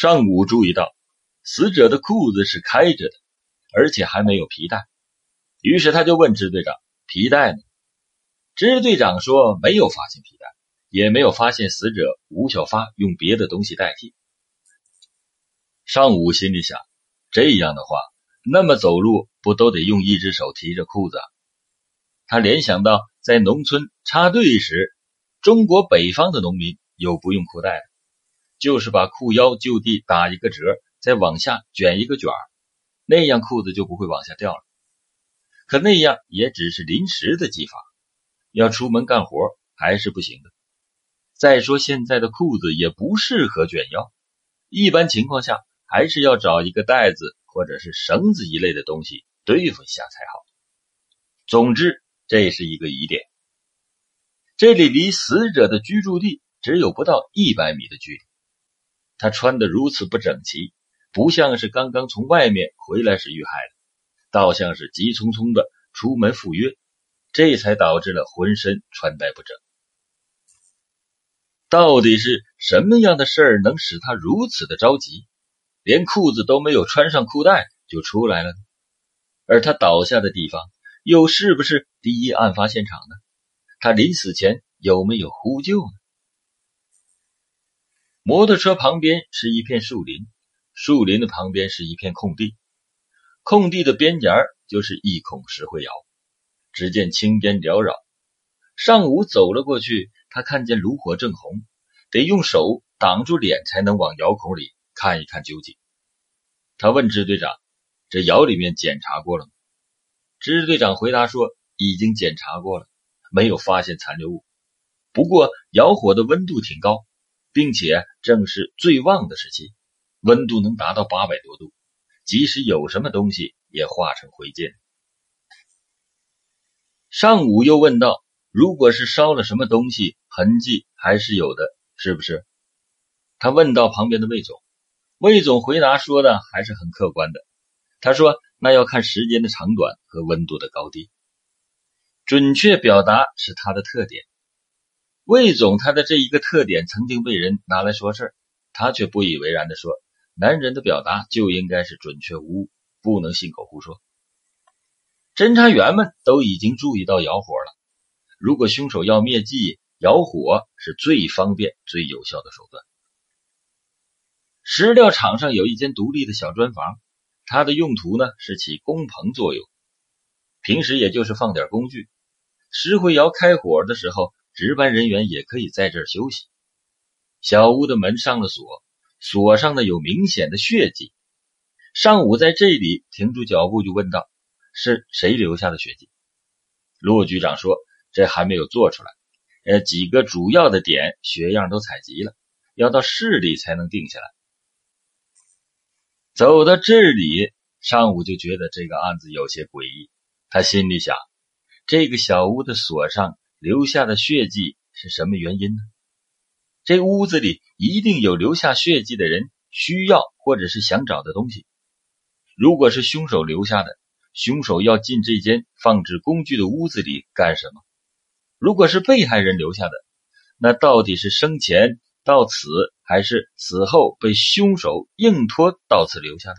上午注意到死者的裤子是开着的，而且还没有皮带，于是他就问支队长：“皮带呢？”支队长说：“没有发现皮带，也没有发现死者吴小发用别的东西代替。”上午心里想：这样的话，那么走路不都得用一只手提着裤子？他联想到在农村插队时，中国北方的农民有不用裤带的。就是把裤腰就地打一个折，再往下卷一个卷儿，那样裤子就不会往下掉了。可那样也只是临时的技法，要出门干活还是不行的。再说现在的裤子也不适合卷腰，一般情况下还是要找一个带子或者是绳子一类的东西对付一下才好。总之，这是一个疑点。这里离死者的居住地只有不到一百米的距离。他穿得如此不整齐，不像是刚刚从外面回来时遇害的，倒像是急匆匆的出门赴约，这才导致了浑身穿戴不整。到底是什么样的事儿能使他如此的着急，连裤子都没有穿上裤带就出来了呢？而他倒下的地方又是不是第一案发现场呢？他临死前有没有呼救呢？摩托车旁边是一片树林，树林的旁边是一片空地，空地的边沿就是一孔石灰窑。只见青烟缭绕。上午走了过去，他看见炉火正红，得用手挡住脸才能往窑孔里看一看究竟。他问支队长：“这窑里面检查过了吗？”支队长回答说：“已经检查过了，没有发现残留物。不过窑火的温度挺高。”并且正是最旺的时期，温度能达到八百多度，即使有什么东西也化成灰烬。上午又问道：“如果是烧了什么东西，痕迹还是有的，是不是？”他问到旁边的魏总，魏总回答说的还是很客观的。他说：“那要看时间的长短和温度的高低，准确表达是他的特点。”魏总，他的这一个特点曾经被人拿来说事儿，他却不以为然的说：“男人的表达就应该是准确无误，不能信口胡说。”侦查员们都已经注意到窑火了。如果凶手要灭迹，窑火是最方便、最有效的手段。石料场上有一间独立的小砖房，它的用途呢是起工棚作用，平时也就是放点工具。石灰窑开火的时候。值班人员也可以在这儿休息。小屋的门上了锁，锁上呢有明显的血迹。上午在这里停住脚步，就问道：“是谁留下的血迹？”陆局长说：“这还没有做出来，呃，几个主要的点血样都采集了，要到市里才能定下来。”走到这里，上午就觉得这个案子有些诡异。他心里想：这个小屋的锁上。留下的血迹是什么原因呢？这屋子里一定有留下血迹的人需要或者是想找的东西。如果是凶手留下的，凶手要进这间放置工具的屋子里干什么？如果是被害人留下的，那到底是生前到此，还是死后被凶手硬拖到此留下的？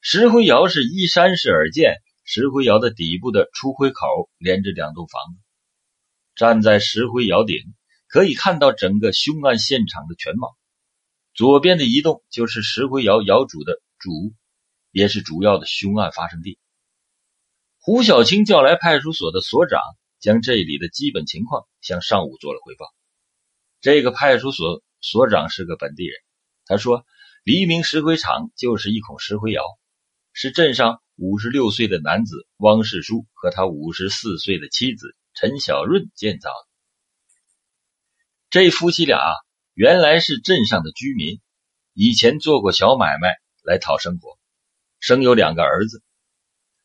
石灰窑是依山势而建。石灰窑的底部的出灰口连着两栋房子。站在石灰窑顶，可以看到整个凶案现场的全貌。左边的一栋就是石灰窑窑主的主屋，也是主要的凶案发生地。胡小青叫来派出所的所长，将这里的基本情况向上午做了汇报。这个派出所所长是个本地人，他说：“黎明石灰厂就是一孔石灰窑，是镇上。”五十六岁的男子汪世书和他五十四岁的妻子陈小润建造的。这夫妻俩原来是镇上的居民，以前做过小买卖来讨生活，生有两个儿子。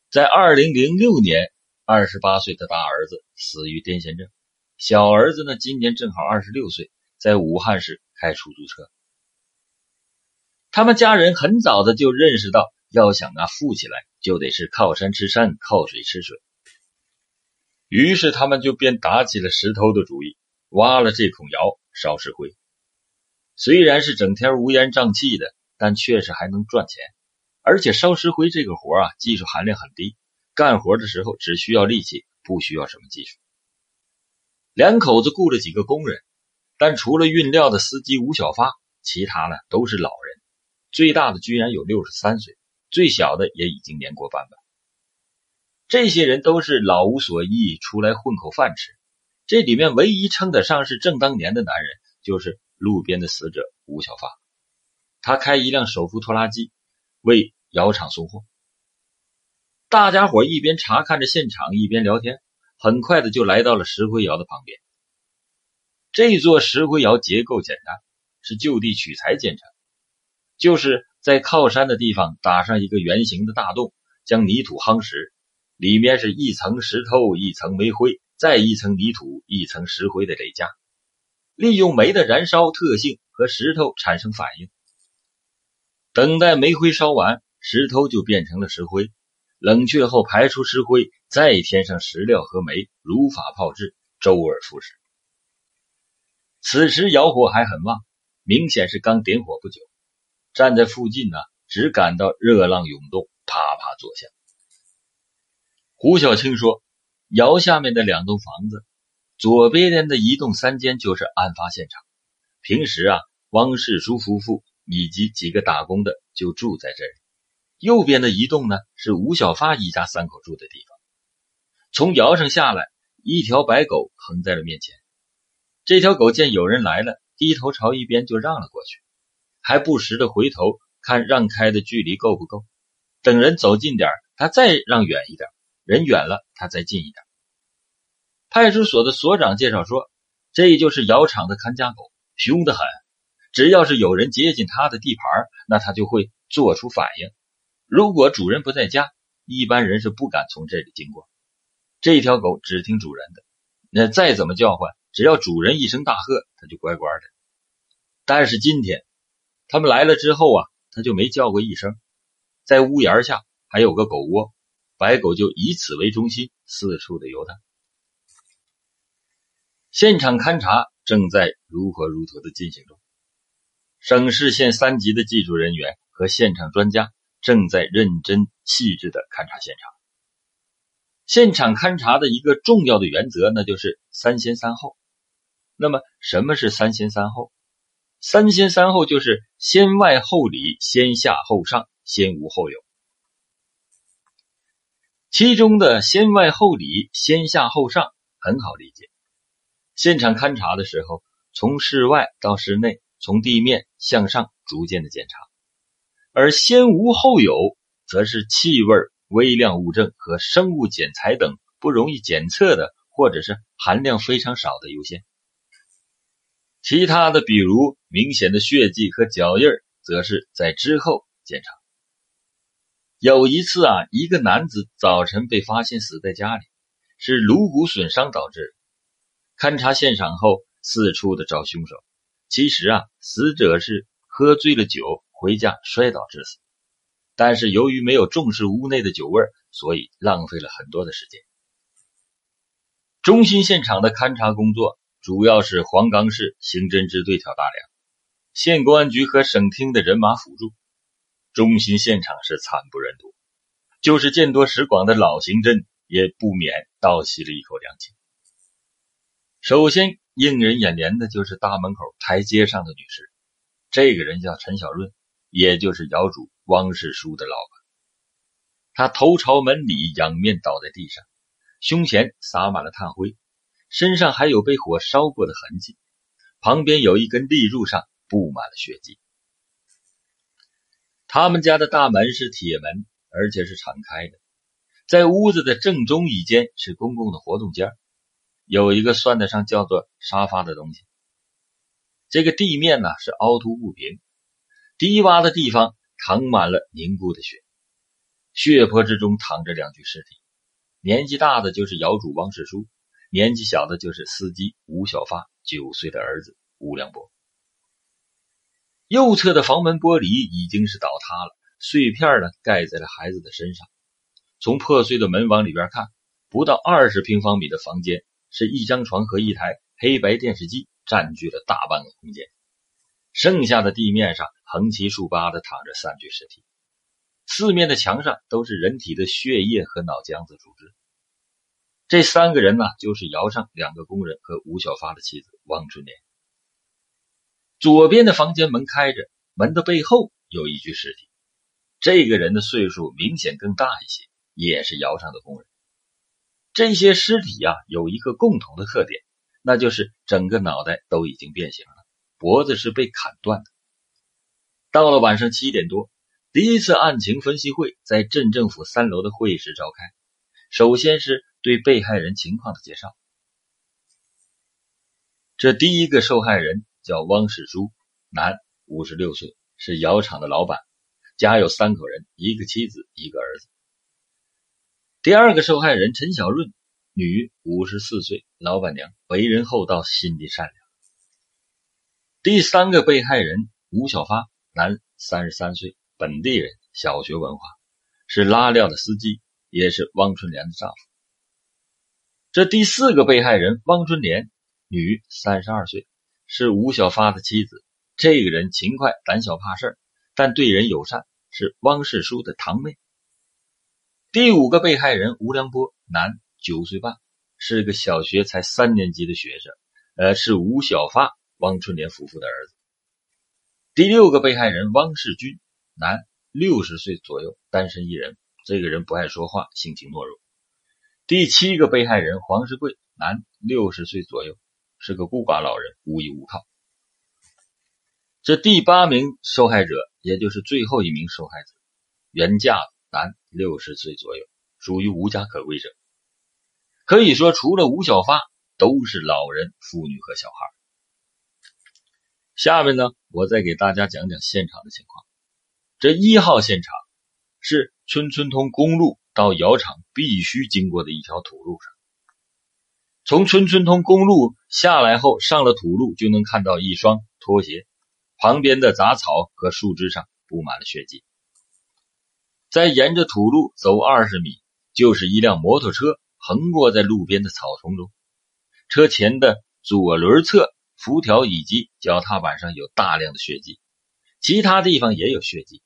在二零零六年，二十八岁的大儿子死于癫痫症，小儿子呢今年正好二十六岁，在武汉市开出租车。他们家人很早的就认识到。要想啊富起来，就得是靠山吃山，靠水吃水。于是他们就便打起了石头的主意，挖了这孔窑烧石灰。虽然是整天乌烟瘴气的，但确实还能赚钱。而且烧石灰这个活啊，技术含量很低，干活的时候只需要力气，不需要什么技术。两口子雇了几个工人，但除了运料的司机吴小发，其他呢都是老人。最大的居然有六十三岁，最小的也已经年过半百。这些人都是老无所依，出来混口饭吃。这里面唯一称得上是正当年的男人，就是路边的死者吴小发。他开一辆手扶拖拉机，为窑厂送货。大家伙一边查看着现场，一边聊天。很快的就来到了石灰窑的旁边。这座石灰窑结构简单，是就地取材建成，就是在靠山的地方打上一个圆形的大洞，将泥土夯实，里面是一层石头，一层煤灰，再一层泥土，一层石灰的累加，利用煤的燃烧特性和石头产生反应。等待煤灰烧完，石头就变成了石灰。冷却后排出石灰，再添上石料和煤，如法炮制，周而复始。此时窑火还很旺，明显是刚点火不久。站在附近呢，只感到热浪涌动，啪啪作响。胡小青说：“窑下面的两栋房子，左边的一栋三间就是案发现场。平时啊，汪世书夫妇以及几个打工的就住在这里。”右边的一栋呢，是吴小发一家三口住的地方。从窑上下来，一条白狗横在了面前。这条狗见有人来了，低头朝一边就让了过去，还不时的回头看让开的距离够不够。等人走近点它再让远一点；人远了，它再近一点。派出所的所长介绍说，这就是窑厂的看家狗，凶得很。只要是有人接近它的地盘，那它就会做出反应。如果主人不在家，一般人是不敢从这里经过。这条狗只听主人的，那再怎么叫唤，只要主人一声大喝，它就乖乖的。但是今天他们来了之后啊，他就没叫过一声。在屋檐下还有个狗窝，白狗就以此为中心四处的游荡。现场勘查正在如火如荼的进行中，省市县三级的技术人员和现场专家。正在认真细致的勘察现场。现场勘查的一个重要的原则，那就是三先三后。那么，什么是三先三后？三先三后就是先外后里，先下后上，先无后有。其中的先外后里，先下后上很好理解。现场勘察的时候，从室外到室内，从地面向上逐渐的检查。而先无后有，则是气味、微量物证和生物检材等不容易检测的，或者是含量非常少的优先。其他的，比如明显的血迹和脚印则是在之后检查。有一次啊，一个男子早晨被发现死在家里，是颅骨损伤导致。勘察现场后，四处的找凶手。其实啊，死者是喝醉了酒。回家摔倒致死，但是由于没有重视屋内的酒味，所以浪费了很多的时间。中心现场的勘查工作主要是黄冈市刑侦支队挑大梁，县公安局和省厅的人马辅助。中心现场是惨不忍睹，就是见多识广的老刑侦也不免倒吸了一口凉气。首先映人眼帘的就是大门口台阶上的女士，这个人叫陈小润。也就是窑主汪世书的老婆，他头朝门里，仰面倒在地上，胸前洒满了炭灰，身上还有被火烧过的痕迹，旁边有一根立柱上布满了血迹。他们家的大门是铁门，而且是敞开的，在屋子的正中一间是公共的活动间，有一个算得上叫做沙发的东西。这个地面呢是凹凸不平。低洼的地方淌满了凝固的血，血泊之中躺着两具尸体，年纪大的就是窑主汪世书，年纪小的就是司机吴小发九岁的儿子吴良博。右侧的房门玻璃已经是倒塌了，碎片呢盖在了孩子的身上。从破碎的门往里边看，不到二十平方米的房间，是一张床和一台黑白电视机占据了大半个空间。剩下的地面上横七竖八的躺着三具尸体，四面的墙上都是人体的血液和脑浆子组织。这三个人呢，就是窑上两个工人和吴小发的妻子汪春莲。左边的房间门开着，门的背后有一具尸体。这个人的岁数明显更大一些，也是窑上的工人。这些尸体呀，有一个共同的特点，那就是整个脑袋都已经变形了，脖子是被砍断的。到了晚上七点多，第一次案情分析会在镇政府三楼的会议室召开。首先是。对被害人情况的介绍。这第一个受害人叫汪世书，男，五十六岁，是窑厂的老板，家有三口人，一个妻子，一个儿子。第二个受害人陈小润，女，五十四岁，老板娘，为人厚道，心地善良。第三个被害人吴小发，男，三十三岁，本地人，小学文化，是拉料的司机，也是汪春莲的丈夫。这第四个被害人汪春莲，女，三十二岁，是吴小发的妻子。这个人勤快、胆小怕事儿但对人友善，是汪世书的堂妹。第五个被害人吴良波，男，九岁半，是个小学才三年级的学生，呃，是吴小发、汪春莲夫妇的儿子。第六个被害人汪世军，男，六十岁左右，单身一人。这个人不爱说话，性情懦弱。第七个被害人黄世贵，男，六十岁左右，是个孤寡老人，无依无靠。这第八名受害者，也就是最后一名受害者，袁家男，六十岁左右，属于无家可归者。可以说，除了吴小发，都是老人、妇女和小孩。下面呢，我再给大家讲讲现场的情况。这一号现场是村村通公路。到窑厂必须经过的一条土路上，从村村通公路下来后，上了土路就能看到一双拖鞋，旁边的杂草和树枝上布满了血迹。再沿着土路走二十米，就是一辆摩托车横过在路边的草丛中，车前的左轮侧辐条以及脚踏板上有大量的血迹，其他地方也有血迹。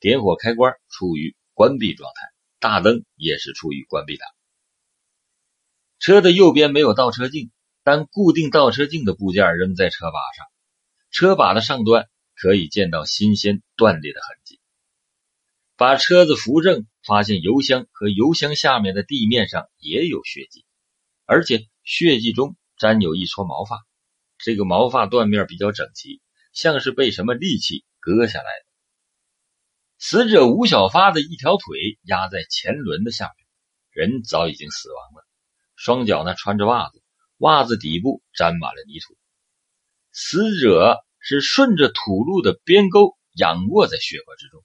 点火开关处于关闭状态。大灯也是处于关闭的。车的右边没有倒车镜，但固定倒车镜的部件仍在车把上。车把的上端可以见到新鲜断裂的痕迹。把车子扶正，发现油箱和油箱下面的地面上也有血迹，而且血迹中沾有一撮毛发。这个毛发断面比较整齐，像是被什么利器割下来的。死者吴小发的一条腿压在前轮的下面，人早已经死亡了。双脚呢穿着袜子，袜子底部沾满了泥土。死者是顺着土路的边沟仰卧在血泊之中。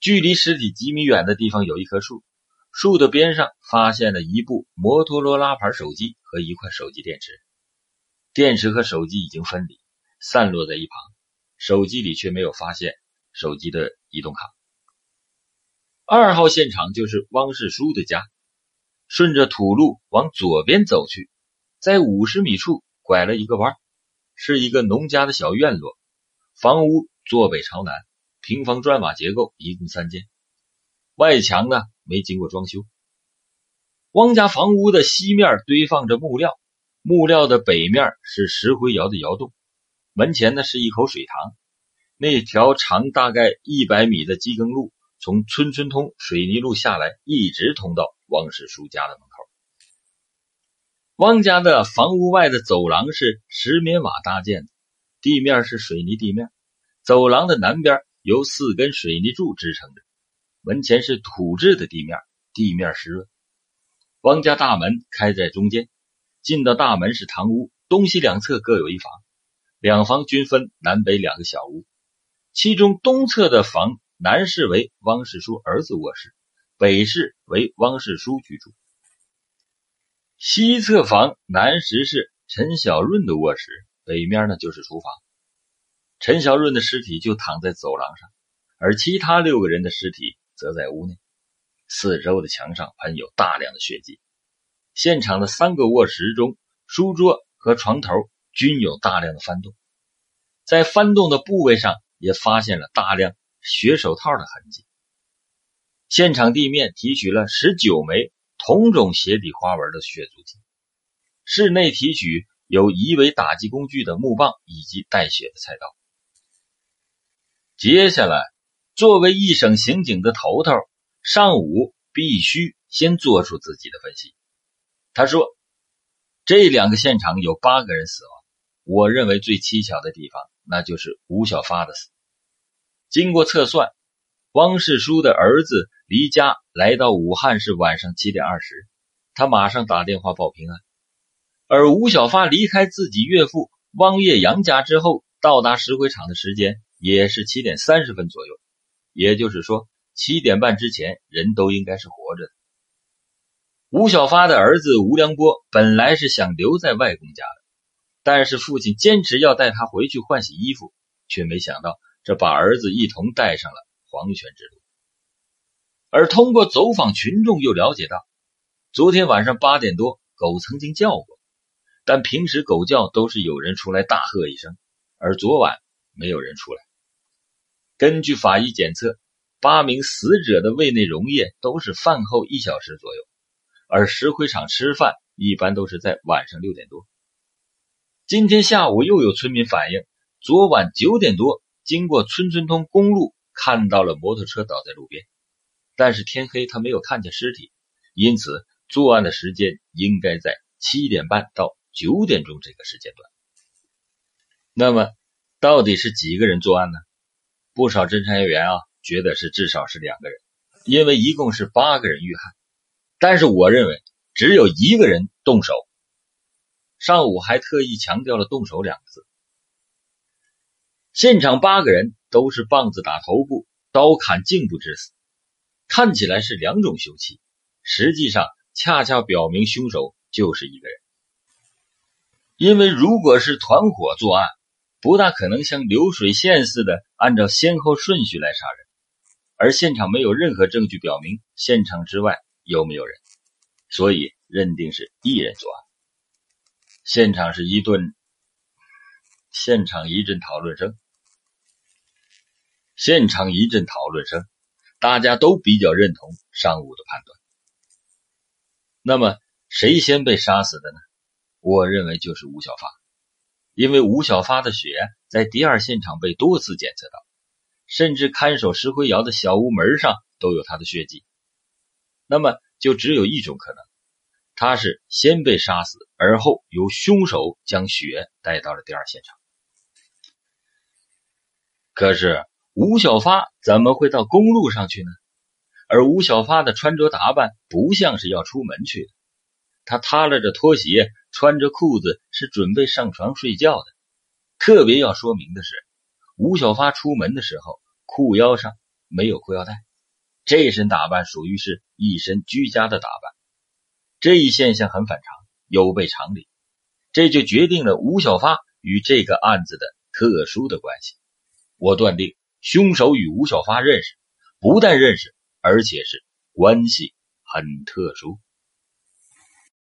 距离尸体几米远的地方有一棵树，树的边上发现了一部摩托罗拉牌手机和一块手机电池。电池和手机已经分离，散落在一旁，手机里却没有发现。手机的移动卡。二号现场就是汪世书的家，顺着土路往左边走去，在五十米处拐了一个弯，是一个农家的小院落，房屋坐北朝南，平房砖瓦结构，一共三间，外墙呢没经过装修。汪家房屋的西面堆放着木料，木料的北面是石灰窑的窑洞，门前呢是一口水塘。那条长大概一百米的机耕路，从村村通水泥路下来，一直通到汪世书家的门口。汪家的房屋外的走廊是石棉瓦搭建的，地面是水泥地面。走廊的南边由四根水泥柱支撑着，门前是土质的地面，地面湿润。汪家大门开在中间，进到大门是堂屋，东西两侧各有一房，两房均分南北两个小屋。其中东侧的房南室为汪世书儿子卧室，北室为汪世书居住。西侧房南室是陈小润的卧室，北面呢就是厨房。陈小润的尸体就躺在走廊上，而其他六个人的尸体则在屋内。四周的墙上喷有大量的血迹。现场的三个卧室中，书桌和床头均有大量的翻动。在翻动的部位上也发现了大量血手套的痕迹。现场地面提取了十九枚同种鞋底花纹的血足迹，室内提取有疑为打击工具的木棒以及带血的菜刀。接下来，作为一省刑警的头头，尚武必须先做出自己的分析。他说：“这两个现场有八个人死亡，我认为最蹊跷的地方，那就是吴小发的死。经过测算，汪世书的儿子。”离家来到武汉是晚上七点二十，他马上打电话报平安。而吴小发离开自己岳父汪业阳家之后，到达石灰厂的时间也是七点三十分左右，也就是说七点半之前人都应该是活着的。吴小发的儿子吴良波本来是想留在外公家，但是父亲坚持要带他回去换洗衣服，却没想到这把儿子一同带上了黄泉之路。而通过走访群众，又了解到，昨天晚上八点多，狗曾经叫过，但平时狗叫都是有人出来大喝一声，而昨晚没有人出来。根据法医检测，八名死者的胃内溶液都是饭后一小时左右，而石灰厂吃饭一般都是在晚上六点多。今天下午又有村民反映，昨晚九点多经过村村通公路，看到了摩托车倒在路边。但是天黑，他没有看见尸体，因此作案的时间应该在七点半到九点钟这个时间段。那么，到底是几个人作案呢？不少侦查员啊觉得是至少是两个人，因为一共是八个人遇害。但是我认为只有一个人动手。上午还特意强调了“动手”两个字。现场八个人都是棒子打头部，刀砍颈部致死。看起来是两种凶器，实际上恰恰表明凶手就是一个人。因为如果是团伙作案，不大可能像流水线似的按照先后顺序来杀人，而现场没有任何证据表明现场之外有没有人，所以认定是一人作案。现场是一顿，现场一阵讨论声，现场一阵讨论声。大家都比较认同尚武的判断。那么，谁先被杀死的呢？我认为就是吴小发，因为吴小发的血在第二现场被多次检测到，甚至看守石灰窑的小屋门上都有他的血迹。那么，就只有一种可能，他是先被杀死，而后由凶手将血带到了第二现场。可是。吴小发怎么会到公路上去呢？而吴小发的穿着打扮不像是要出门去的，他踏拉着拖鞋，穿着裤子，是准备上床睡觉的。特别要说明的是，吴小发出门的时候，裤腰上没有裤腰带，这身打扮属于是一身居家的打扮。这一现象很反常，有悖常理，这就决定了吴小发与这个案子的特殊的关系。我断定。凶手与吴小发认识，不但认识，而且是关系很特殊。